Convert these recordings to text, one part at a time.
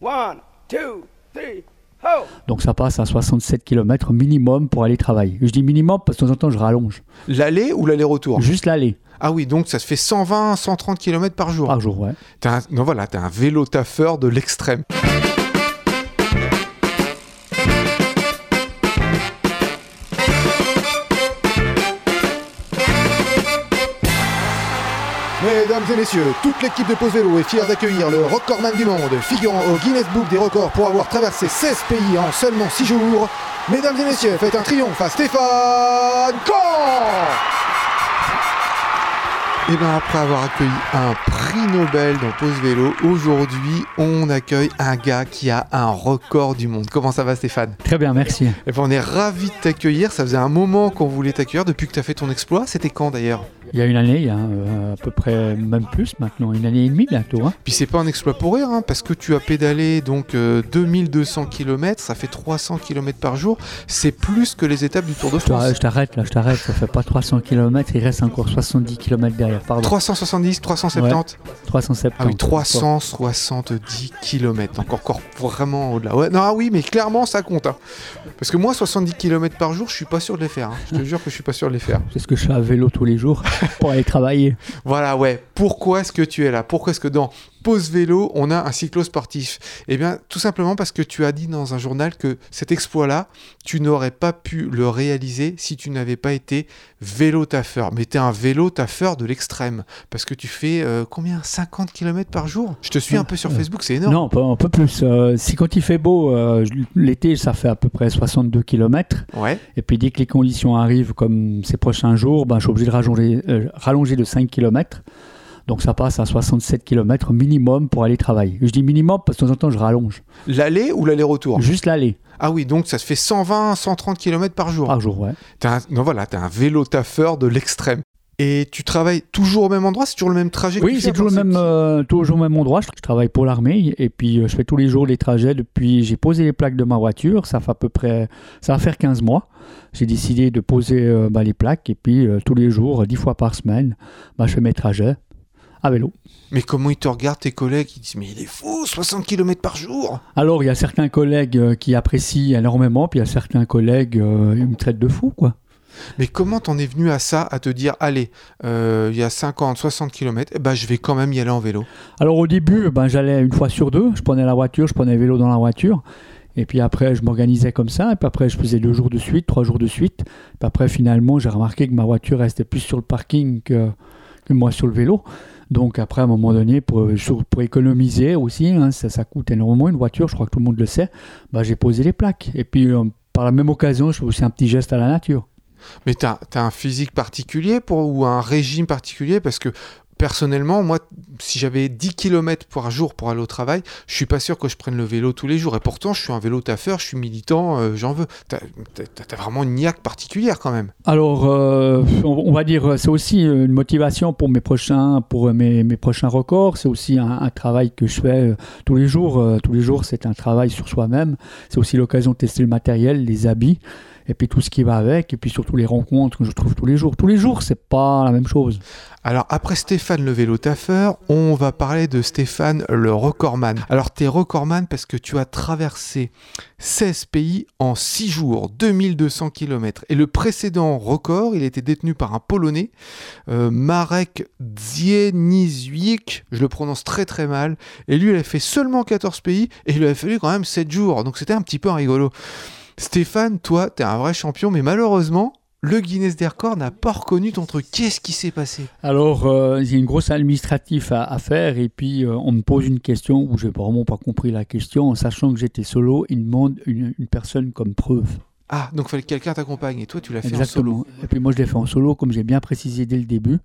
One, two, three, ho! Donc ça passe à 67 km minimum pour aller travailler. Je dis minimum parce que de temps en temps je rallonge. L'aller ou l'aller-retour? Juste l'aller Ah oui, donc ça se fait 120, 130 km par jour. par jour, ouais. Un, non, voilà, t'es un vélo taffeur de l'extrême. Et messieurs, toute l'équipe de Pose Vélo est fière d'accueillir le recordman du monde, figurant au Guinness Book des records pour avoir traversé 16 pays en seulement 6 jours. Mesdames et messieurs, faites un triomphe à Stéphane Caen et bien après avoir accueilli un prix Nobel dans Pause Vélo, aujourd'hui on accueille un gars qui a un record du monde. Comment ça va Stéphane? Très bien, merci. Eh ben, On est ravis de t'accueillir, ça faisait un moment qu'on voulait t'accueillir depuis que tu as fait ton exploit. C'était quand d'ailleurs? Il y a une année, il y a euh, à peu près, même plus maintenant, une année et demie bientôt. Hein. Puis c'est pas un exploit pour rire, hein, parce que tu as pédalé donc euh, 2200 km, ça fait 300 km par jour. C'est plus que les étapes du Tour de France. je t'arrête là, je t'arrête. Ça fait pas 300 km, il reste encore 70 km derrière. Pardon. 370, 370 370. Ah oui, 370 km, donc encore vraiment au-delà. Ouais, non, ah oui, mais clairement ça compte. hein. Parce que moi, 70 km par jour, je suis pas sûr de les faire. hein. Je te jure que je suis pas sûr de les faire. C'est ce que je fais à vélo tous les jours pour aller travailler. Voilà, ouais. Pourquoi est-ce que tu es là? Pourquoi est-ce que dans Pause Vélo, on a un cyclo-sportif Eh bien, tout simplement parce que tu as dit dans un journal que cet exploit-là, tu n'aurais pas pu le réaliser si tu n'avais pas été vélo-taffeur. Mais tu es un vélo-taffeur de l'extrême. Parce que tu fais euh, combien? 50 km par jour? Je te suis un peu sur Euh, Facebook, c'est énorme. Non, un peu plus. Euh, si quand il fait beau, euh, l'été, ça fait à peu près 62 km. Ouais. Et puis dès que les conditions arrivent, comme ces prochains jours, ben, je suis obligé de rallonger, rallonger de 5 km. Donc ça passe à 67 km minimum pour aller travailler. Je dis minimum parce que de temps en temps je rallonge. L'aller ou l'aller-retour? Juste l'aller Ah oui, donc ça se fait 120, 130 km par jour. par jour, ouais. T'es un, non, voilà, t'es un vélo taffeur de l'extrême. Et tu travailles toujours au même endroit? C'est toujours le même trajet que Oui, tu c'est fais toujours le même, euh, toujours le même endroit. Je, travaille pour l'armée et puis euh, je fais tous les jours les trajets depuis. J'ai posé les plaques de ma voiture. Ça fait à peu près, ça va faire 15 mois. J'ai décidé de poser euh, bah, les plaques et puis euh, tous les jours, euh, 10 fois par semaine, bah, je fais mes trajets à vélo. Mais comment ils te regardent, tes collègues? Ils disent Mais il est fou, 60 km par jour Alors, il y a certains collègues euh, qui apprécient énormément, puis il y a certains collègues euh, ils me traitent de fou, quoi. Mais comment t'en es venu à ça, à te dire Allez, euh, il y a 50, 60 km, eh ben, je vais quand même y aller en vélo? Alors, au début, ben, j'allais une fois sur deux. Je prenais la voiture, je prenais le vélo dans la voiture. Et puis après, je m'organisais comme ça. Et puis après, je faisais deux jours de suite, trois jours de suite. Puis après, finalement, j'ai remarqué que ma voiture restait plus sur le parking que, que moi sur le vélo. Donc après, à un moment donné, pour, économiser aussi, hein, ça, ça coûte énormément une voiture, je crois que tout le monde le sait, bah, j'ai posé les plaques. Et puis, euh, par la même occasion, je fais aussi un petit geste à la nature. Mais t'as as un physique particulier ou un régime particulier? Parce que personnellement, moi, si j'avais 10 km par jour pour aller au travail, je suis pas sûr que je prenne le vélo tous les jours. Et pourtant, je suis un vélo taffeur, je suis militant, euh, j'en veux. T'as as, vraiment une niaque particulière quand même. Alors, euh, on, va dire, c'est aussi une motivation pour mes prochains, pour mes, mes prochains records. C'est aussi un, travail que je fais euh, tous les jours. Tous les jours, c'est un travail sur soi-même. C'est aussi l'occasion de tester le matériel, les habits, et puis tout ce qui va avec, et puis surtout les rencontres que je trouve tous les jours. Tous les jours, c'est pas la même chose. Alors après Stéphane le vélo taffeur, on va parler de Stéphane le recordman. Alors t'es recordman parce que tu as traversé 16 pays en 6 jours, 2200 km. Et le précédent record, il était détenu par un Polonais, euh, Marek Dzieniziuk, je le prononce très très mal, et lui il a fait seulement 14 pays, et il lui a fallu quand même 7 jours, donc c'était un petit peu rigolo. Stéphane, toi, t'es un vrai champion, mais malheureusement, le Guinness des records n'a pas reconnu ton truc. Qu'est-ce qui s'est passé? Alors, euh, il y a une grosse administrative à, à faire, et puis euh, on me pose une question où j'ai vraiment pas compris la question, en sachant que j'étais solo, il me demande une, une personne comme preuve. Ah, donc fallait que quelqu'un t'accompagne et toi tu l'as fait en solo. Et puis moi, je l'ai fait en solo, comme j'ai bien précisé dès le début.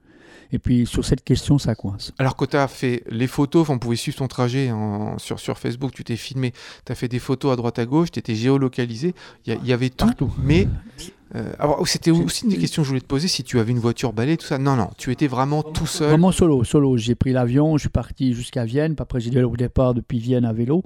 Et puis sur cette question, ça coince. Alors que tu as fait les photos, enfin, on pouvait suivre ton trajet en- sur, sur Facebook, tu t'es filmé, tu as fait des photos à droite à gauche, tu étais géolocalisé, il y, avait tout. Partout. Mais euh, alors, c'était aussi une des questions que je voulais te poser, si tu avais une voiture balai, tout ça. Non, non, tu étais vraiment tout seul. Vraiment solo, solo. J'ai pris l'avion, je suis parti jusqu'à Vienne. Puis après, j'ai dû aller au départ depuis Vienne à vélo.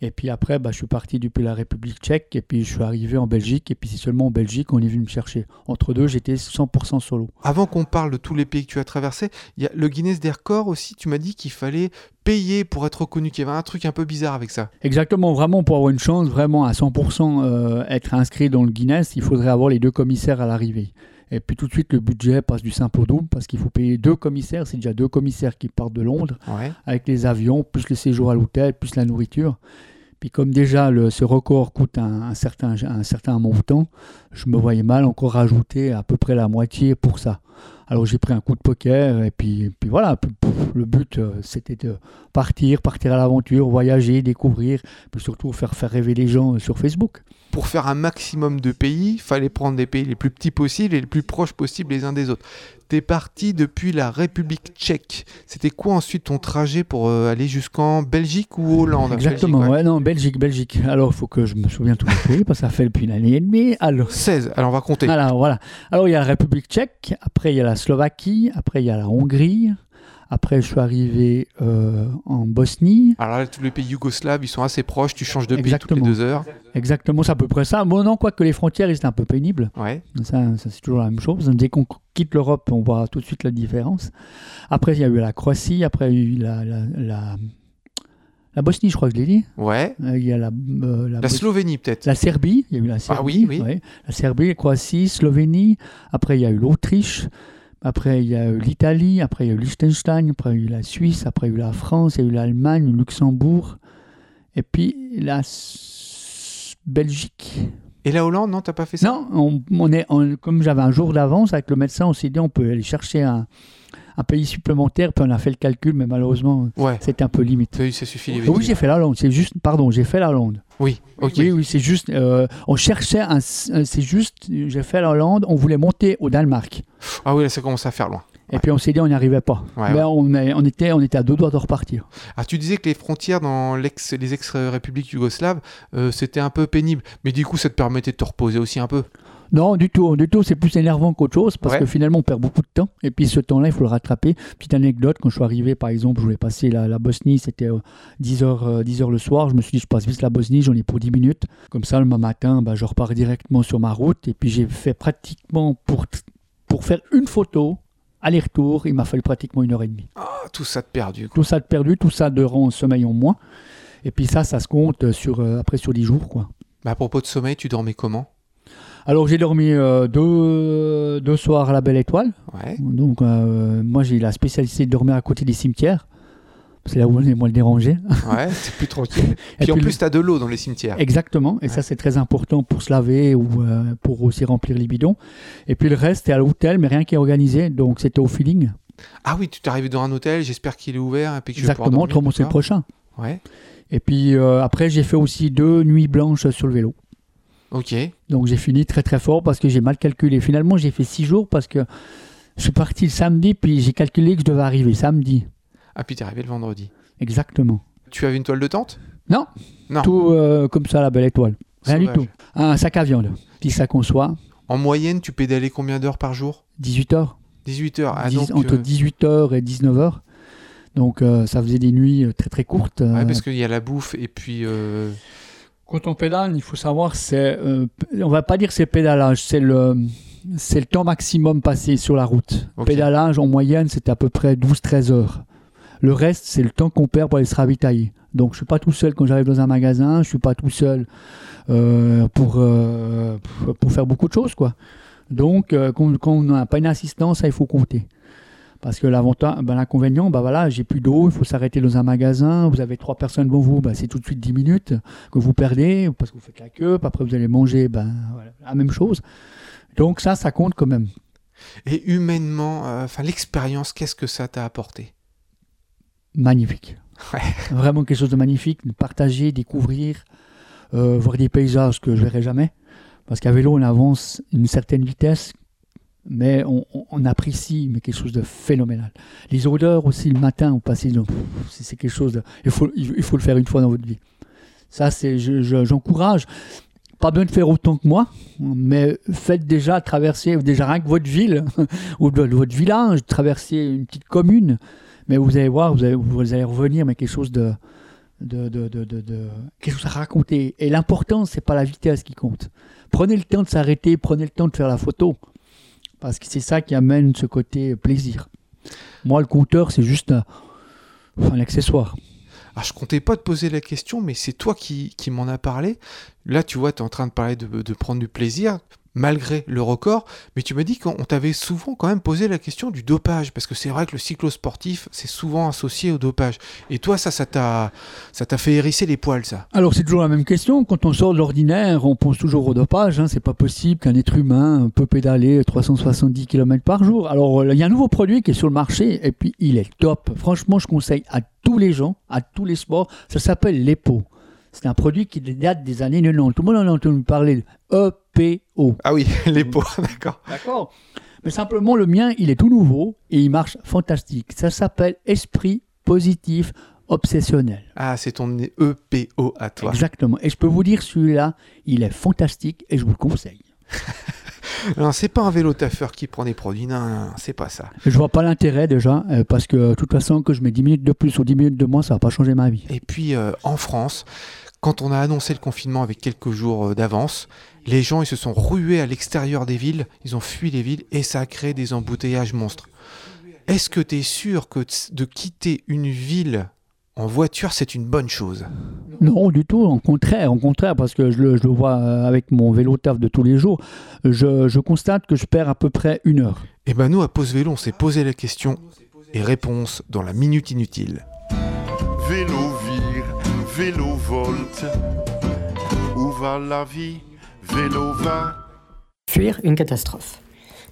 Et puis après, bah, je suis parti depuis la République tchèque et puis je suis arrivé en Belgique. Et puis c'est seulement en Belgique qu'on est venu me chercher. Entre deux, j'étais 100% solo. Avant qu'on parle de tous les pays que tu as traversés, il y a le Guinness des records aussi. Tu m'as dit qu'il fallait payer pour être reconnu, qu'il y avait un truc un peu bizarre avec ça. Exactement, vraiment pour avoir une chance, vraiment à 100% euh, être inscrit dans le Guinness, il faudrait avoir les deux commissaires à l'arrivée. Et puis tout de suite, le budget passe du simple au double parce qu'il faut payer deux commissaires. C'est déjà deux commissaires qui partent de Londres Ouais. avec les avions, plus le séjour à l'hôtel, plus la nourriture. Puis comme déjà le, ce record coûte un, un certain, un certain montant, je me voyais mal encore rajouter à peu près la moitié pour ça. Alors j'ai pris un coup de poker et puis, puis voilà, puis, pouf, le but euh, c'était de partir, partir à l'aventure, voyager, découvrir, puis surtout faire, faire rêver les gens euh, sur Facebook. Pour faire un maximum de pays, il fallait prendre des pays les plus petits possibles et les plus proches possibles les uns des autres. T'es parti depuis la République tchèque. C'était quoi ensuite ton trajet pour euh, aller jusqu'en Belgique ou Hollande? Exactement, Belgique, ouais. ouais. non, Belgique, Belgique. Alors il faut que je me souvienne tous les pays parce que ça fait depuis une année et demie. Alors 16, alors on va compter. Alors voilà. Alors il y a la République tchèque, après il y a la Slovaquie, après il y a la Hongrie, après je suis arrivé euh, en Bosnie. Alors là, tous les pays yougoslaves, ils sont assez proches, tu changes de pays Exactement. toutes les deux heures. Exactement, c'est à peu près ça. Bon, non, quoique les frontières, ils étaient un peu pénibles. Ouais. Ça, ça, c'est toujours la même chose. Dès qu'on quitte l'Europe, on voit tout de suite la différence. Après, il y a eu la Croatie, après il y a eu la, la, la, la Bosnie, je crois que je l'ai dit. Ouais. Euh, Il y a la, euh, la Slovénie peut-être. La Serbie, il y a eu la Serbie. Ah oui, oui. ouais. La Serbie, la Croatie, Slovénie. Après, il y a eu l'Autriche. Après, il y a eu l'Italie. Après, il y a eu Liechtenstein. Après, il y a eu la Suisse. Après, il y a eu la France. Il y a eu l'Allemagne, le Luxembourg. Et puis, la Belgique. Et la Hollande, non, t'as pas fait ça? Non, on, on est, on- comme j'avais un jour d'avance avec le médecin, on s'est dit on peut aller chercher un, un pays supplémentaire. Puis on a fait le calcul, mais malheureusement, Ouais. c'était un peu limite. Oui, ça suffit. Oui, j'ai fait la Hollande. C'est juste, pardon, j'ai fait la Hollande. Oui, ok. Oui, oui, c'est juste. euh, on cherchait un. C'est juste. J'ai fait la Hollande. On voulait monter au Danemark. Ah oui, là, ça commence à faire loin. Et Ouais. puis on s'est dit on n'y arrivait pas. Ouais, Mais ouais. On, est- on était, on était à deux doigts de repartir. Ah, tu disais que les frontières dans les ex-républiques yougoslaves, euh, c'était un peu pénible. Mais du coup, ça te permettait de te reposer aussi un peu. Non, du tout, du tout. C'est plus énervant qu'autre chose parce Ouais. que finalement on perd beaucoup de temps. Et puis ce temps-là, il faut le rattraper. Petite anecdote quand je suis arrivé, par exemple, je voulais passer la, la Bosnie. C'était 10h 10 heures le soir. Je me suis dit je passe vite la Bosnie. J'en ai pour 10 minutes. Comme ça, le matin, bah, je repars directement sur ma route. Et puis j'ai fait pratiquement pour pour faire une photo aller-retour, il m'a fallu pratiquement une heure et demie. Ah, tout ça de perdu. quoi. Tout ça de perdu, tout ça de rang sommeil en moins. Et puis ça, ça se compte sur, euh, après sur 10 jours. quoi. Bah, à propos de sommeil, tu dormais comment? Alors j'ai dormi euh, deux, deux soirs à la Belle Étoile. Ouais. Donc euh, moi j'ai la spécialité de dormir à côté des cimetières. C'est là où on est moins le déranger. Ouais, c'est plus tranquille. Et Puis en puis plus, t'as de l'eau dans les cimetières. Exactement, et Ouais. ça c'est très important pour se laver ou euh, pour aussi remplir les bidons. Et puis le reste, c'est à l'hôtel, mais rien qui est organisé, donc c'était au feeling. Ah oui, tu t'es arrivé dans un hôtel, j'espère qu'il est ouvert et puis que je vais Exactement, dormir, autrement c'est le prochain. Ouais, Et puis euh, après j'ai fait aussi deux nuits blanches sur le vélo. Ok. Donc j'ai fini très très fort parce que j'ai mal calculé. Finalement j'ai fait six jours parce que je suis parti le samedi, puis j'ai calculé que je devais arriver samedi. Ah, puis t'es arrivé le vendredi. Exactement. Tu avais une toile de tente? Non, Non. tout euh, comme ça, la belle étoile. Rien Sauvage. du tout. Un sac à viande, petit sac en soie, En moyenne, tu pédalais combien d'heures par jour? 18 heures. 18 heures. Ah, 10 donc, entre euh, 18h et 19h. Donc euh, ça faisait des nuits très très courtes. ouais, euh. parce qu'il y a la bouffe et puis. Quand on pédale, il faut savoir, c'est, euh, on va pas dire c'est pédalage, c'est le, c'est le temps maximum passé sur la route. Pédalage en moyenne, c'est à peu près 12-13 heures. Le reste, c'est le temps qu'on perd pour aller se ravitailler. Donc je suis pas tout seul quand j'arrive dans un magasin, je suis pas tout seul euh, pour, euh, pour faire beaucoup de choses. quoi. Donc euh, quand, quand on n'a pas une assistance, ça, il faut compter. Parce que l'avantage, ben, l'inconvénient, ben voilà, j'ai plus d'eau, il faut s'arrêter dans un magasin, vous avez trois personnes devant vous, ben, c'est tout de suite 10 minutes que vous perdez parce que vous faites la queue, puis après vous allez manger, ben, voilà, la même chose. Donc ça, ça compte quand même. Et humainement, euh, enfin l'expérience, qu'est-ce que ça t'a apporté? Magnifique. Ouais. Vraiment quelque chose de magnifique, de partager, découvrir, euh, voir des paysages que je verrai jamais. Parce qu'à vélo, on avance une certaine vitesse, mais on, apprécie mais quelque chose de phénoménal. Les odeurs aussi le matin, donc, pff, c'est quelque chose il faut, le faire une fois dans votre vie. Ça, c'est, je- je- j'encourage. Pas besoin de faire autant que moi, mais faites déjà traverser, déjà rien que votre ville ou votre village, traverser une petite commune. Mais vous allez voir, vous allez, revenir, mais quelque chose de- de- quelque chose à raconter. Et l'important, c'est pas la vitesse qui compte. Prenez le temps de s'arrêter, prenez le temps de faire la photo. Parce que c'est ça qui amène ce côté plaisir. Moi, le compteur, c'est juste un, un accessoire. Alors, je comptais pas te poser la question, mais c'est toi qui, m'en as parlé. Là, tu vois, tu es en train de parler de prendre du plaisir, malgré le record, mais tu m'as dit qu'on t'avait souvent quand même posé la question du dopage, parce que c'est vrai que le cyclosportif, c'est souvent associé au dopage. Et toi, ça, ça t'a, ça t'a fait hérisser les poils, ça? Alors c'est toujours la même question. Quand on sort de l'ordinaire, on pense toujours au dopage. Hein. C'est pas possible qu'un être humain peut pédaler 370 km par jour. Alors euh, il y a un nouveau produit qui est sur le marché et puis il est top. Franchement, je conseille à tous les gens, à tous les sports. Ça s'appelle l'EPO. C'est un produit qui date des années 90. Tout le monde en a entendu parler. EPO. Ah oui, les pots, d'accord. D'accord. Mais simplement, le mien, il est tout nouveau et il marche fantastique. Ça s'appelle Esprit positif obsessionnel. Ah, c'est ton EPO à toi. Exactement. Et je peux vous dire, celui-là, il est fantastique et je vous le conseille. Non, c'est pas un vélo taffeur qui prend des produits, non, non, non, c'est pas ça. Je vois pas l'intérêt déjà, euh, parce que de toute façon, que je mets 10 minutes de plus ou 10 minutes de moins, ça va pas changer ma vie. Et puis euh, en France, quand on a annoncé le confinement avec quelques jours euh, d'avance, les gens ils se sont rués à l'extérieur des villes, ils ont fui les villes et ça a créé des embouteillages monstres. Est-ce que tu es sûr que de quitter une ville en voiture, c'est une bonne chose? Non, du tout, au contraire, au contraire, parce que je le, je le vois euh, avec mon vélo taf de tous les jours, je, je constate que je perds à peu près une heure. Eh ben nous, à Pause Vélo, on s'est posé la question et réponse dans la Minute Inutile. Vélo vélo. Où va la vie? Vélo va. Fuir une catastrophe.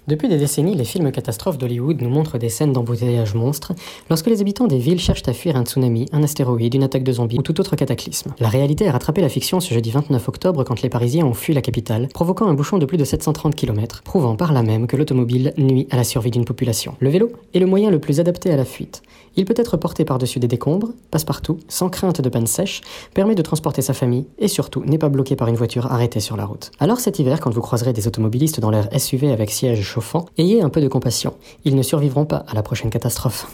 Depuis des décennies, les films catastrophes d'Hollywood nous montrent des scènes d'embouteillage monstres lorsque les habitants des villes cherchent à fuir un tsunami, un astéroïde, une attaque de zombies ou tout autre cataclysme. La réalité a rattrapé la fiction ce jeudi 29 octobre quand les Parisiens ont fui la capitale, provoquant un bouchon de plus de 730 km, prouvant par là même que l'automobile nuit à la survie d'une population. Le vélo est le moyen le plus adapté à la fuite. Il peut être porté par-dessus des décombres, passe partout, sans crainte de panne sèche, permet de transporter sa famille et surtout n'est pas bloqué par une voiture arrêtée sur la route. Alors cet hiver, quand vous croiserez des automobilistes dans leur SUV avec siège chauffant, ayez un peu de compassion. Ils ne survivront pas à la prochaine catastrophe.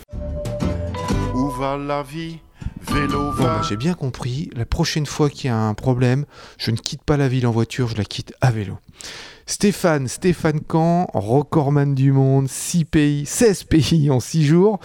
Où va la vie? Vélo Bon, va. bah, j'ai bien compris, la prochaine fois qu'il y a un problème, je ne quitte pas la ville en voiture, je la quitte à vélo. Stéphane, Stéphane Camp, recordman du monde, 6 pays, 16 pays en 6 jours.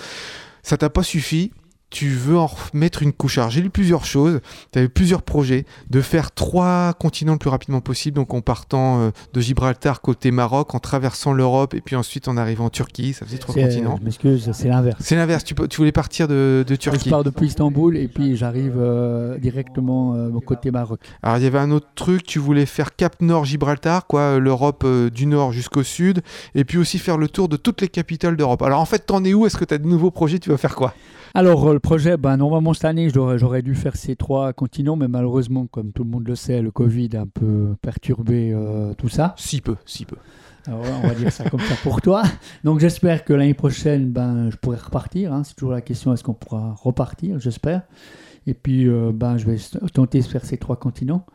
Ça t'a pas suffi tu veux en remettre une couche. Alors, j'ai lu plusieurs choses, tu avais plusieurs projets, de faire trois continents le plus rapidement possible, donc en partant euh, de Gibraltar côté Maroc, en traversant l'Europe, et puis ensuite en arrivant en Turquie, ça faisait trois C'est- continents. Je m'excuse, c'est l'inverse. C'est l'inverse, tu, voulais partir de, de Je Turquie. pars depuis Istanbul et puis j'arrive euh, directement euh, côté Maroc. Alors il y avait un autre truc, tu voulais faire Cap Nord Gibraltar, quoi, euh, l'Europe euh, du Nord jusqu'au Sud, et puis aussi faire le tour de toutes les capitales d'Europe. Alors en fait, t'en es où? Est-ce que tu as de nouveaux projets? Tu vas faire quoi? Alors, euh, le projet, ben, normalement, cette année, j'aurais, j'aurais dû faire ces trois continents, mais malheureusement, comme tout le monde le sait, le Covid a un peu perturbé euh, tout ça. Si peu, si peu. Alors, on va dire ça comme ça pour toi. Donc, j'espère que l'année prochaine, ben, je pourrai repartir. hein. C'est toujours la question, est-ce qu'on pourra repartir J'espère. Et puis, euh, ben, je vais tenter de faire ces trois continents.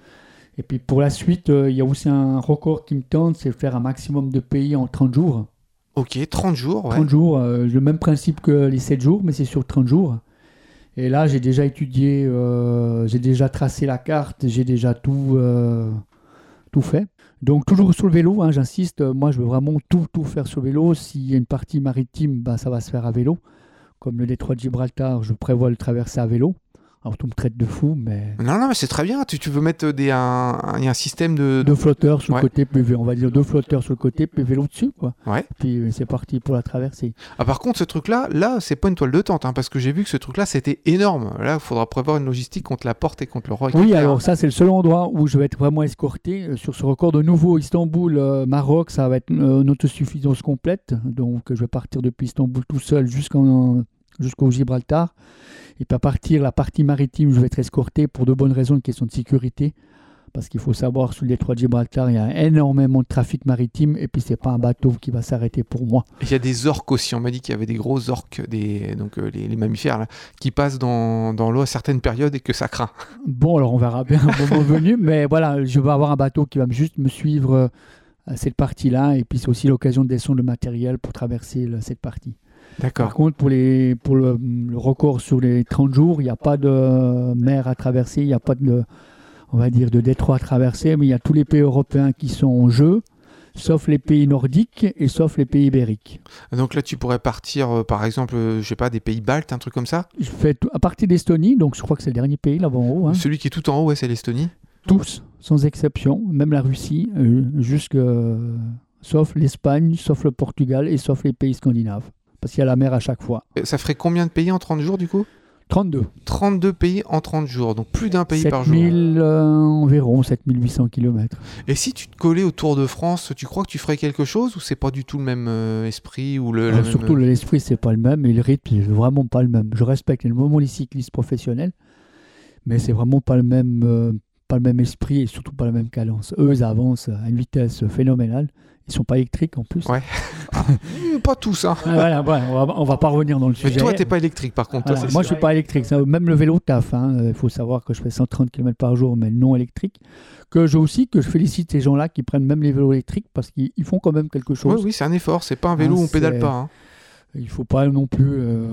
Et puis, pour la suite, euh, il y a aussi un record qui me tente, c'est de faire un maximum de pays en 30 jours. Ok, 30 jours, ouais. 30 jours, euh, le même principe que les 7 jours, mais c'est sur 30 jours. Et là, j'ai déjà étudié, euh, j'ai déjà tracé la carte, j'ai déjà tout, euh, fait. Donc, toujours sur le vélo, hein, j'insiste, moi, je veux vraiment tout, tout faire sur le vélo. S'il y a une partie maritime, ben, ça va se faire à vélo. Comme le détroit de Gibraltar, je prévois le traverser à vélo. Alors, tout me traite de fou, mais Non, non, mais c'est très bien. Tu, tu veux mettre des, un, système de. deux flotteurs sur Ouais. le côté, puis on va dire deux flotteurs sur le côté, puis vélo dessus, quoi. Ouais. Puis euh, c'est parti pour la traversée. Ah, par contre, ce truc-là, là, c'est pas une toile de tente, hein, parce que j'ai vu que ce truc-là, c'était énorme. Là, il faudra prévoir une logistique contre la porte et contre le roi. Oui, alors ça, c'est le seul endroit où je vais être vraiment escorté. Euh, Sur ce record de nouveau, Istanbul, euh, Maroc, ça va être euh, une autosuffisance complète. Donc, je vais partir depuis Istanbul tout seul jusqu'en- jusqu'au Gibraltar. Et puis à partir, la partie maritime, je vais être escorté pour de bonnes raisons, une question de sécurité. Parce qu'il faut savoir, sur le détroit de Gibraltar, il y a énormément de trafic maritime. Et puis, c'est pas un bateau qui va s'arrêter pour moi. Il y a des orques aussi. On m'a dit qu'il y avait des gros orques, des, donc euh, les, les mammifères, là, qui passent dans, dans l'eau à certaines périodes et que ça craint. Bon, alors on verra bien au moment venu, mais voilà, je vais avoir un bateau qui va me- juste me suivre euh, à cette partie-là, et puis c'est aussi l'occasion de descendre le matériel pour traverser cette partie. Par contre, pour, les, pour le, le record sur les 30 jours, il n'y a pas de mer à traverser, il n'y a pas de, on va dire, de détroit à traverser, mais il y a tous les pays européens qui sont en jeu, sauf les pays nordiques et sauf les pays ibériques. Donc là, tu pourrais partir, euh, par exemple, euh, je sais pas, des pays baltes, un truc comme ça? Je fais à partir d'Estonie, donc je crois que c'est le dernier pays là-bas en haut, hein. Celui qui est tout en haut, ouais, c'est l'Estonie. tous, sans exception, même la Russie, euh, jusque, sauf l'Espagne, sauf le Portugal et sauf les pays scandinaves, parce qu'il y a la mer à chaque fois. Euh, Ça ferait combien de pays en 30 jours, du coup? 32. 32 pays en 30 jours, donc plus d'un pays par jour. 7000 euh, environ, 7800 km. Et si tu te collais au Tour de France, tu crois que tu ferais quelque chose ou c'est pas du tout le même euh, esprit ou le, la même- Euh, Surtout l'esprit, c'est pas le même et le rythme, c'est vraiment pas le même. Je respecte énormément les cyclistes professionnels, mais c'est vraiment pas le même, euh, pas le même esprit et surtout pas la même cadence. Eux, ils avancent à une vitesse phénoménale. Ils sont pas électriques en plus. Ouais. Hmm, Pas tous, hein. Ah, voilà, voilà, on, va, on va pas revenir dans le Mais sujet. toi, t'es pas électrique par contre. Voilà, moi, je suis pas électrique. Même le vélo taf. hein, Il faut savoir que je fais 130 km par jour, mais non électrique. Que je aussi que je félicite ces gens-là qui prennent même les vélos électriques parce qu'ils ils font quand même quelque Ouais, chose. oui, c'est un effort. C'est pas un vélo Ah, où on pédale pas. hein. Il faut pas non plus euh,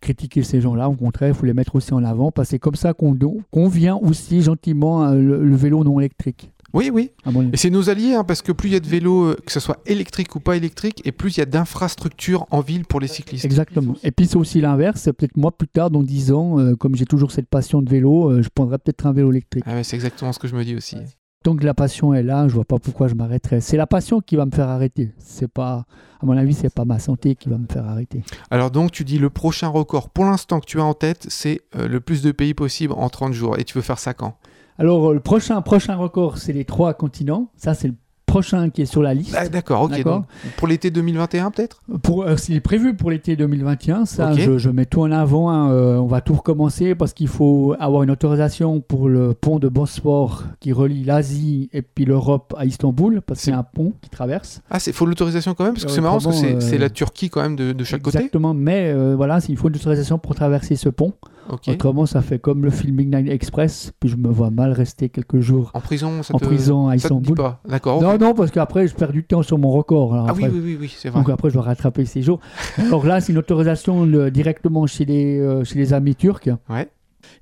critiquer ces gens-là. Au contraire, il faut les mettre aussi en avant parce que c'est comme ça qu'on qu'on vient aussi gentiment euh, le, le vélo non électrique. Oui, oui. avis. Et c'est nos alliés, hein, parce que plus il y a de vélos, euh, que ce soit électrique ou pas électrique, et plus il y a d'infrastructures en ville pour les cyclistes. Exactement. Et puis c'est aussi l'inverse. C'est peut-être moi plus tard, dans 10 ans, euh, comme j'ai toujours cette passion de vélo, euh, je prendrai peut-être un vélo électrique. Ah ouais, c'est exactement ce que je me dis aussi. Tant que la passion est là, je vois pas pourquoi je m'arrêterais. C'est la passion qui va me faire arrêter. C'est pas, à mon avis, c'est pas ma santé qui va me faire arrêter. Alors donc, tu dis le prochain record, pour l'instant que tu as en tête, c'est euh, le plus de pays possible en 30 jours. Et tu veux faire ça quand? Alors euh, le prochain, prochain record, c'est les trois continents. Ça, c'est le prochain qui est sur la liste. Ah, D'accord, ok. D'accord. donc, pour l'été 2021 peut-être? Pour, euh, s'il est prévu pour l'été 2021, ça, je, je mets tout en avant. hein, euh, on va tout recommencer parce qu'il faut avoir une autorisation pour le pont de Bosphore qui relie l'Asie et puis l'Europe à Istanbul parce que C'est- c'est un pont qui traverse. Ah, il faut l'autorisation quand même, parce que Euh, c'est marrant, parce que c'est c'est euh, la Turquie quand même de, de chaque côté. Exactement, mais voilà, il faut une autorisation pour traverser ce pont. Ok. Autrement, ça fait comme le film Midnight Express, puis je me vois mal rester quelques jours En prison, ça en te, prison à Istanbul. pas D'accord. Non, non, parce qu'après, je perds du temps sur mon record. alors Ah oui, après- oui, oui, oui, c'est vrai. Donc après, je dois rattraper ces jours. Alors là, c'est une autorisation le- directement chez les, euh, chez les amis turcs. Ouais.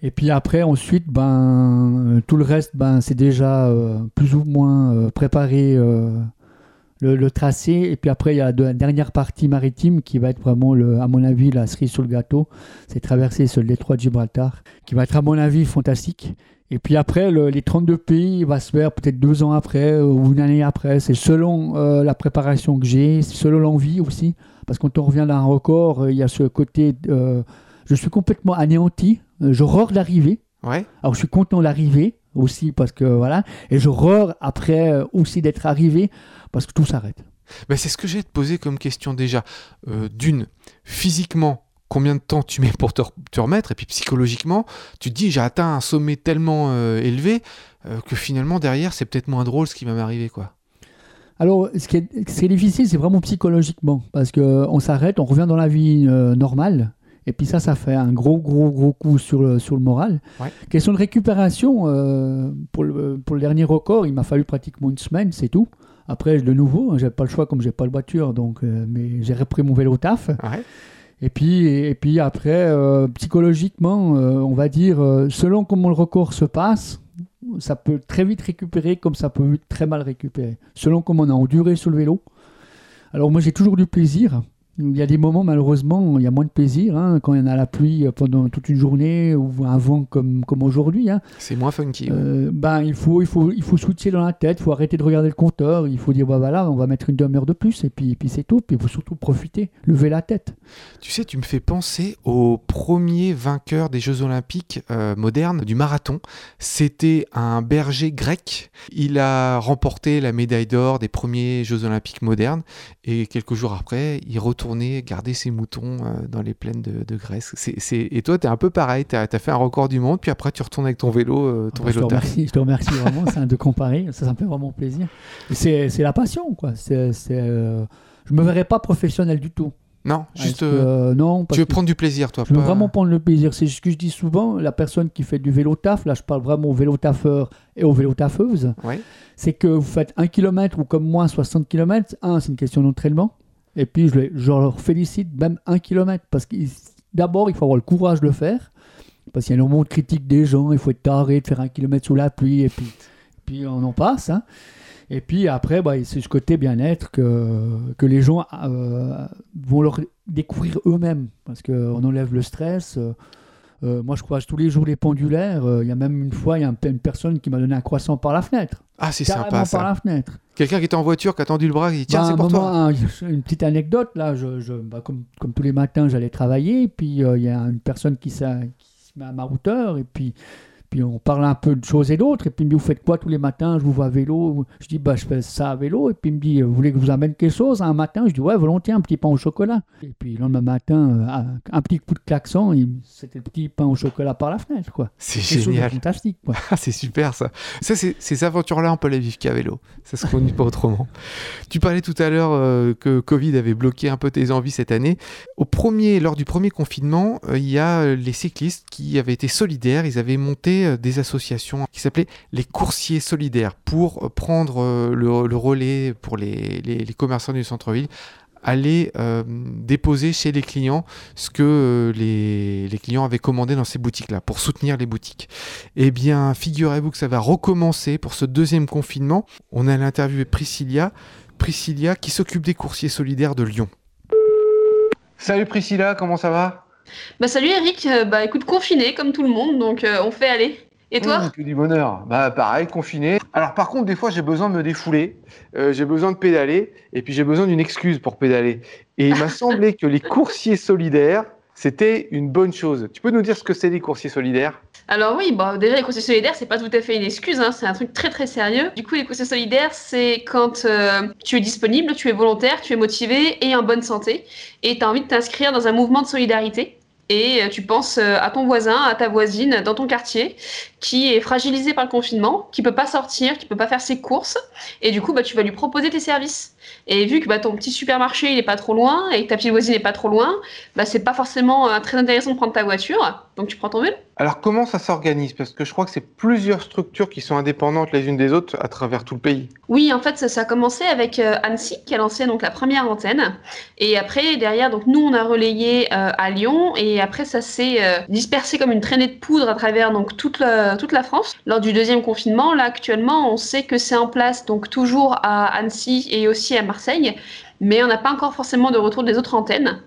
Et puis après, ensuite, ben, euh, tout le reste, ben, c'est déjà euh, plus ou moins euh, préparé le, le tracé. Et puis après, il y a la dernière partie maritime qui va être vraiment, le, à mon avis, la cerise sur le gâteau. C'est traverser ce détroit de Gibraltar, qui va être, à mon avis, fantastique. Et puis après, le- les 32 pays, il va se faire peut-être deux ans après euh, ou une année après. C'est selon euh, la préparation que j'ai, selon l'envie aussi. Parce que quand on revient d'un record, euh, il y a ce côté. euh, je suis complètement anéanti. Je horreur d'arriver. Ouais. Alors je suis content d'arriver aussi parce que voilà. Et je après euh, aussi d'être arrivé parce que tout s'arrête. Ben, c'est ce que j'ai te poser comme question déjà. Euh, D'une, physiquement, combien de temps tu mets pour te, re- te remettre? Et puis psychologiquement, tu te dis, j'ai atteint un sommet tellement euh, élevé euh, que finalement, derrière, c'est peut-être moins drôle ce qui va m'arriver, quoi. Alors, ce qui est, ce qui est difficile, c'est vraiment psychologiquement, parce que on s'arrête, on revient dans la vie normale, et puis ça, ça fait un gros, gros, gros coup sur le, sur le moral. Ouais. Question de récupération, euh, pour, le, pour le dernier record, il m'a fallu pratiquement une semaine, c'est tout. Après, de nouveau, j'ai pas le choix comme j'ai pas de voiture, donc, euh, mais j'ai repris mon vélo taf. Ouais. Et puis, et, puis après, euh, psychologiquement, on va dire, selon comment le record se passe, ça peut très vite récupérer comme ça peut très mal récupérer, selon comment on a enduré sur le vélo. Alors moi j'ai toujours du plaisir. Il y a des moments malheureusement il y a moins de plaisir hein, quand il y en a la pluie pendant toute une journée ou un vent comme, comme aujourd'hui. hein. C'est moins funky. ouais. Euh, ben, il faut, il faut, il faut switcher dans la tête, il faut arrêter de regarder le compteur, il faut dire bah, voilà on va mettre une demi-heure de plus et puis, et puis c'est tout. Puis il faut surtout profiter, lever la tête. Tu sais, tu me fais penser au premier vainqueur des Jeux Olympiques euh, modernes du marathon. C'était un berger grec. Il a remporté la médaille d'or des premiers Jeux Olympiques modernes. Et quelques jours après, il garder ses moutons euh, dans les plaines de, de Grèce. Et toi, tu es un peu pareil. Tu as, fait un record du monde, puis après, tu retournes avec ton vélo. euh, ton Ah bah, je, te vélo remercie, je te remercie vraiment c'est un de comparer, ça, ça me fait vraiment plaisir. C'est la passion, quoi. C'est, euh, je me verrais pas professionnel du tout. Non, juste. Que, euh, non, tu veux prendre du plaisir, toi. je veux vraiment prendre le plaisir. C'est ce que je dis souvent, la personne qui fait du vélo taf, là je parle vraiment au vélo taffeur et aux vélo taffeuses, Ouais. c'est que vous faites un kilomètre ou comme moi 60 km, un c'est une question d'entraînement. Et puis je, leur félicite même un kilomètre parce que d'abord il faut avoir le courage de le faire parce qu'il y a énormément de critiques des gens, il faut être taré de faire un kilomètre sous la pluie et puis, on en passe. hein. Et puis après, bah, c'est ce côté bien-être que, que les gens euh, vont leur découvrir eux-mêmes parce qu'on enlève le stress. euh, euh, moi, je croise tous les jours les pendulaires. euh, Il y a même une fois, il y a un- une personne qui m'a donné un croissant par la fenêtre. Ah, c'est sympa par ça. la fenêtre. Quelqu'un qui était en voiture, qui a tendu le bras, qui dit Tiens, Bah, c'est pour toi. un- une petite anecdote, là, je, je- bah, comme, comme tous les matins, j'allais travailler, puis euh, il y a une personne qui, qui se met à ma hauteur, et puis, puis on parle un peu de choses et d'autres, et puis il me dit, vous faites quoi tous les matins Je vous vois à vélo. Je dis, bah, je fais ça à vélo, et puis il me dit, vous voulez que je vous amène quelque chose un matin? Je dis, ouais, volontiers, un petit pain au chocolat. Et puis le lendemain matin, euh, un, petit coup de klaxon, c'était le petit pain au chocolat par la fenêtre, quoi. C'est génial. fantastique, quoi. Ah, c'est super ça. Ça, c'est- ces aventures-là, on peut les vivre qu'à vélo. Ça se conduit pas autrement. Tu parlais tout à l'heure euh, que Covid avait bloqué un peu tes envies cette année. Au premier, lors du premier confinement, euh, il y a les cyclistes qui avaient été solidaires. Ils avaient monté euh, des associations qui s'appelaient les coursiers solidaires pour euh, prendre euh, le, relais pour les, commerçants du centre-ville aller déposer chez les clients ce que les, clients avaient commandé dans ces boutiques-là pour soutenir les boutiques. Eh bien, figurez-vous que ça va recommencer pour ce deuxième confinement. On a l'interviewé Priscilla, Priscilla qui s'occupe des coursiers solidaires de Lyon. Salut Priscilla, comment ça va? Bah salut Eric, Euh, bah écoute confiné comme tout le monde donc euh, on fait aller. Et toi Mmh, que du bonheur. Bah pareil, confiné. Alors par contre, des fois, j'ai besoin de me défouler, euh, j'ai besoin de pédaler, et puis j'ai besoin d'une excuse pour pédaler. Et il m'a semblé que les coursiers solidaires, c'était une bonne chose. Tu peux nous dire ce que c'est les coursiers solidaires? Alors oui, bah déjà les coursiers solidaires c'est pas tout à fait une excuse, hein, c'est un truc très très sérieux. Du coup les coursiers solidaires c'est quand euh, tu es disponible, tu es volontaire, tu es motivé et en bonne santé et tu as envie de t'inscrire dans un mouvement de solidarité. Et euh, tu penses euh, à ton voisin, à ta voisine dans ton quartier, qui est fragilisé par le confinement, qui peut pas sortir, qui peut pas faire ses courses, et du coup bah tu vas lui proposer tes services. Et vu que bah, ton petit supermarché il est pas trop loin et que ta petite voisine est pas trop loin, bah c'est pas forcément euh, très intéressant de prendre ta voiture, donc tu prends ton vélo. Alors comment ça s'organise? Parce que je crois que c'est plusieurs structures qui sont indépendantes les unes des autres à travers tout le pays. Oui, en fait, ça, ça a commencé avec euh, Annecy, qui a lancé donc la première antenne. Et après, derrière, donc nous, on a relayé euh, à Lyon. Et après, ça s'est euh, dispersé comme une traînée de poudre à travers donc toute la, toute la France. Lors du deuxième confinement, là, actuellement, on sait que c'est en place donc toujours à Annecy et aussi à Marseille. Mais on n'a pas encore forcément de retour des autres antennes.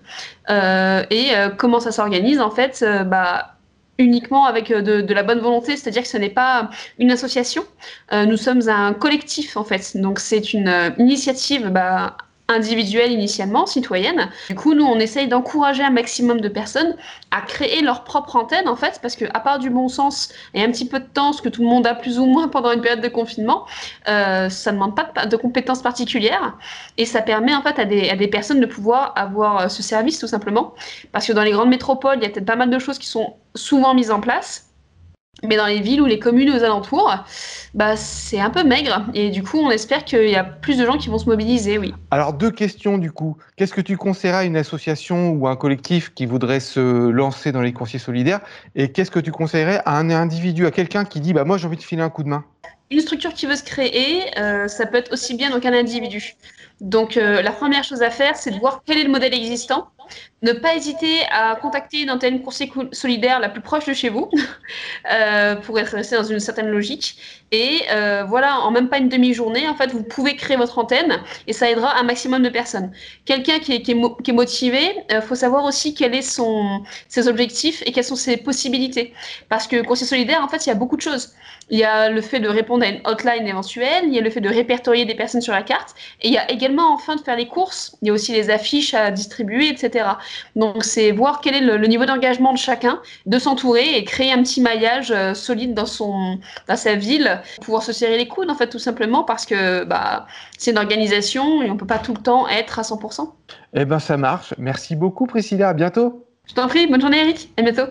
Euh, et euh, comment ça s'organise En fait, bah, uniquement avec de, de la bonne volonté, c'est-à-dire que ce n'est pas une association. Nous sommes un collectif en fait, donc c'est une initiative bah, individuelle initialement, citoyenne. Du coup, nous, on essaye d'encourager un maximum de personnes à créer leur propre antenne en fait, parce que à part du bon sens et un petit peu de temps, ce que tout le monde a plus ou moins pendant une période de confinement, euh, ça ne demande pas de, de compétences particulières et ça permet en fait à des, à des personnes de pouvoir avoir euh, ce service tout simplement, parce que dans les grandes métropoles, il y a peut-être pas mal de choses qui sont souvent mises en place. Mais dans les villes ou les communes aux alentours, bah, c'est un peu maigre. Et du coup, on espère qu'il y a plus de gens qui vont se mobiliser, oui. Alors deux questions du coup. Qu'est-ce que tu conseillerais à une association ou à un collectif qui voudrait se lancer dans les coursiers solidaires? Et qu'est-ce que tu conseillerais à un individu, à quelqu'un qui dit bah moi j'ai envie de filer un coup de main? Une structure qui veut se créer, euh, ça peut être aussi bien donc un individu. Donc euh, la première chose à faire, c'est de voir quel est le modèle existant. Ne pas hésiter à contacter une antenne coursier cou- solidaire la plus proche de chez vous euh, pour être resté dans une certaine logique. Et euh, voilà, en même pas une demi-journée, en fait, vous pouvez créer votre antenne et ça aidera un maximum de personnes. Quelqu'un qui est, motivé, il faut savoir aussi quels sont ses objectifs et quelles sont ses possibilités. Parce que coursier solidaire, en fait, il y a beaucoup de choses. Il y a le fait de répondre à une hotline éventuelle, il y a le fait de répertorier des personnes sur la carte, et il y a également enfin de faire les courses. Il y a aussi les affiches à distribuer, etc. Donc c'est voir quel est le, le niveau d'engagement de chacun, de s'entourer et créer un petit maillage euh, solide dans son, dans sa ville, pour pouvoir se serrer les coudes en fait tout simplement parce que bah c'est une organisation et on peut pas tout le temps être à 100%. Eh ben ça marche. Merci beaucoup Priscilla, à bientôt. Je t'en prie, bonne journée Eric, à bientôt.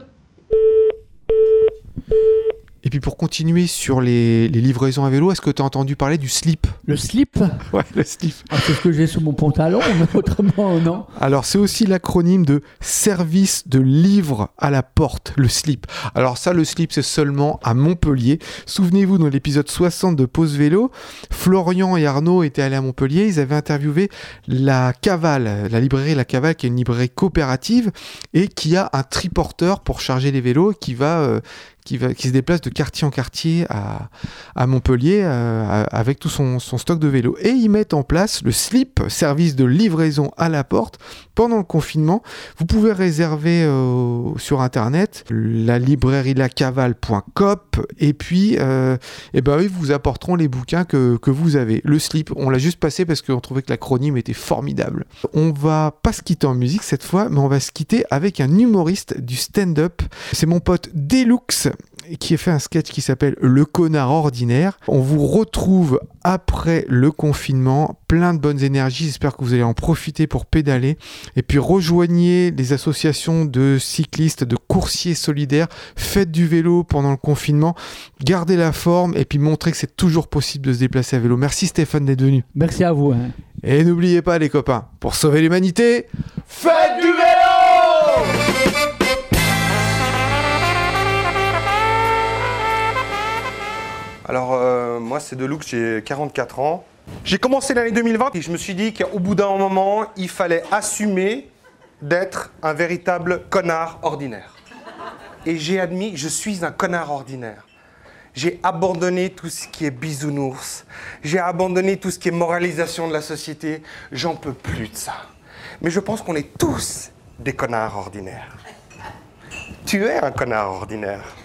Et puis pour continuer sur les, les livraisons à vélo, est-ce que tu as entendu parler du slip? Le slip, Ouais, le slip. ah, c'est ce que j'ai sous mon pantalon, mais autrement, non. Alors c'est aussi l'acronyme de service de livre à la porte, le slip. Alors ça, le slip, c'est seulement à Montpellier. Souvenez-vous, dans l'épisode 60 de Pause Vélo, Florian et Arnaud étaient allés à Montpellier, ils avaient interviewé la Cavale, la librairie La Cavale, qui est une librairie coopérative et qui a un triporteur pour charger les vélos qui va... euh, qui, se déplace de quartier en quartier à, à Montpellier euh, avec tout son, son stock de vélos. Et ils mettent en place le slip, service de livraison à la porte, pendant le confinement. Vous pouvez réserver euh, sur internet la librairie lacavale.com et puis euh, eh ben, eux vous apporteront les bouquins que, que vous avez. Le slip, on l'a juste passé parce qu'on trouvait que l'acronyme était formidable. On va pas se quitter en musique cette fois, mais on va se quitter avec un humoriste du stand-up. C'est mon pote Deluxe qui a fait un sketch qui s'appelle Le connard ordinaire. On vous retrouve après le confinement, plein de bonnes énergies. J'espère que vous allez en profiter pour pédaler. Et puis rejoignez les associations de cyclistes, de coursiers solidaires. Faites du vélo pendant le confinement. Gardez la forme et puis montrez que c'est toujours possible de se déplacer à vélo. Merci Stéphane d'être venu. Merci à vous. hein. Et n'oubliez pas les copains, pour sauver l'humanité, faites du vélo Alors, euh, moi, c'est Deluxe, j'ai 44 ans. J'ai commencé l'année 2020 et je me suis dit qu'au bout d'un moment, il fallait assumer d'être un véritable connard ordinaire. Et j'ai admis, je suis un connard ordinaire. J'ai abandonné tout ce qui est bisounours. J'ai abandonné tout ce qui est moralisation de la société. J'en peux plus de ça. Mais je pense qu'on est tous des connards ordinaires. Tu es un connard ordinaire.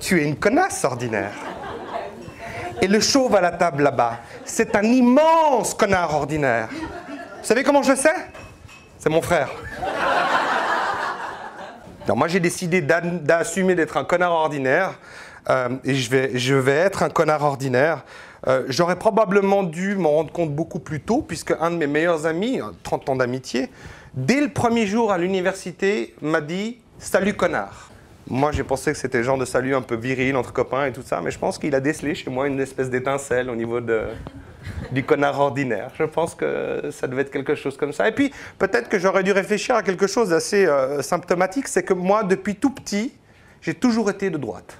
Tu es une connasse ordinaire. Et le chauve à la table là-bas, c'est un immense connard ordinaire. Vous savez comment je sais? C'est mon frère. Non, moi j'ai décidé d'a- d'assumer d'être un connard ordinaire. euh, et je vais, être un connard ordinaire. Euh, J'aurais probablement dû m'en rendre compte beaucoup plus tôt, puisque un de mes meilleurs amis, 30 ans d'amitié, dès le premier jour à l'université, m'a dit Salut connard. Moi, j'ai pensé que c'était le genre de salut un peu viril entre copains et tout ça, mais je pense qu'il a décelé chez moi une espèce d'étincelle au niveau de, du connard ordinaire. Je pense que ça devait être quelque chose comme ça. Et puis, peut-être que j'aurais dû réfléchir à quelque chose d'assez euh, symptomatique, c'est que moi, depuis tout petit, j'ai toujours été de droite.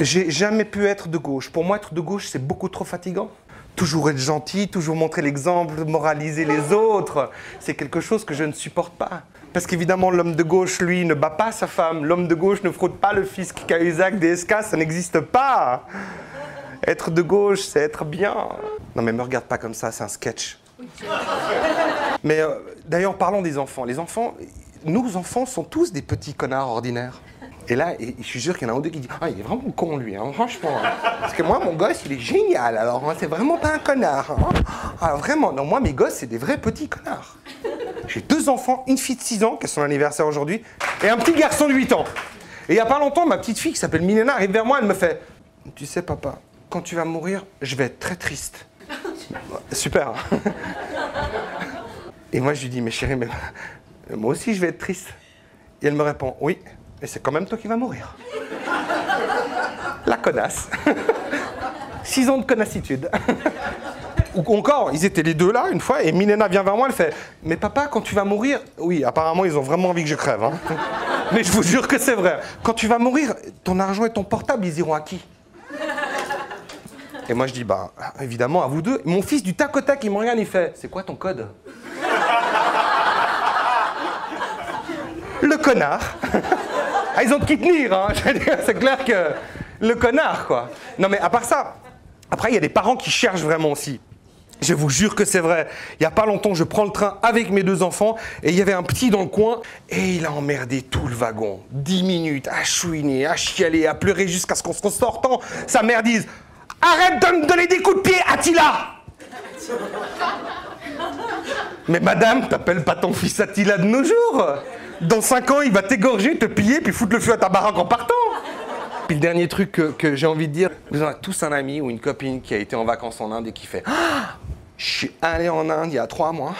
J'ai jamais pu être de gauche. Pour moi, être de gauche, c'est beaucoup trop fatigant. Toujours être gentil, toujours montrer l'exemple, moraliser les autres, c'est quelque chose que je ne supporte pas. Parce qu'évidemment, l'homme de gauche, lui, ne bat pas sa femme. L'homme de gauche ne fraude pas le fisc Cahuzac DSK, ça n'existe pas. Être de gauche, c'est être bien. Non mais me regarde pas comme ça, c'est un sketch. Mais euh, d'ailleurs, parlons des enfants. Les enfants, nos enfants sont tous des petits connards ordinaires. Et là, je suis sûr qu'il y en a un ou deux qui disent Ah, il est vraiment con, lui, hein, franchement. hein. Parce que moi, mon gosse, il est génial. Alors, hein, c'est vraiment pas un connard. hein. Ah, vraiment. Non, moi, mes gosses, c'est des vrais petits connards. J'ai deux enfants, une fille de 6 ans, qui a son anniversaire aujourd'hui, et un petit garçon de 8 ans. Et il y a pas longtemps, ma petite fille, qui s'appelle Milena, arrive vers moi, elle me fait Tu sais, papa, quand tu vas mourir, je vais être très triste. Super. Et moi, je lui dis, mais chérie, mais moi aussi, je vais être triste. Et elle me répond, oui, mais c'est quand même toi qui vas mourir. La connasse. Six ans de connassitude. Ou encore, ils étaient les deux là, une fois, et Milena vient vers moi, elle fait, mais papa, quand tu vas mourir, oui, apparemment, ils ont vraiment envie que je crève. hein. Mais je vous jure que c'est vrai. Quand tu vas mourir, ton argent et ton portable, ils iront à qui? Et moi, je dis, bah, évidemment, à vous deux. Mon fils, du tac au tac, il me regarde, il fait, c'est quoi ton code? Le connard. Ah, ils ont de qui tenir, hein. C'est clair que le connard, quoi. Non, mais à part ça, après, il y a des parents qui cherchent vraiment aussi. Je vous jure que c'est vrai. Il n'y a pas longtemps, je prends le train avec mes deux enfants et il y avait un petit dans le coin et il a emmerdé tout le wagon. Dix minutes à chouiner, à chialer, à pleurer jusqu'à ce qu'on se sortant. Sa mère dise Arrête de me donner des coups de pied, Attila Mais madame, t'appelles pas ton fils Attila de nos jours Dans cinq ans, il va t'égorger, te piller, puis foutre le feu à ta baraque en partant Puis le dernier truc que, j'ai envie de dire, vous avez tous un ami ou une copine qui a été en vacances en Inde et qui fait Ah, Je suis allé en Inde il y a trois mois.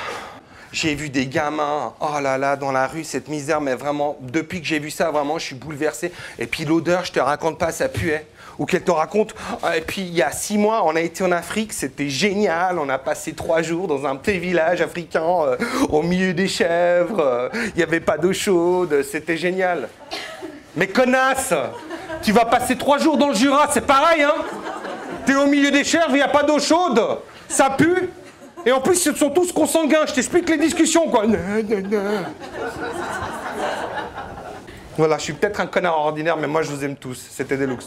J'ai vu des gamins, oh là là, dans la rue, cette misère, mais vraiment, depuis que j'ai vu ça, vraiment, je suis bouleversé. Et puis l'odeur, je te raconte pas, ça puait. Ou qu'elle te raconte, et puis il y a six mois, on a été en Afrique, c'était génial, on a passé trois jours dans un petit village africain, euh, au milieu des chèvres, euh, il n'y avait pas d'eau chaude, c'était génial. Mais connasse, tu vas passer trois jours dans le Jura, c'est pareil, hein T'es au milieu des chèvres, il n'y a pas d'eau chaude, ça pue. Et en plus, ils sont tous consanguins. Je t'explique les discussions, quoi. Voilà, je suis peut-être un connard ordinaire, mais moi, je vous aime tous. C'était Deluxe.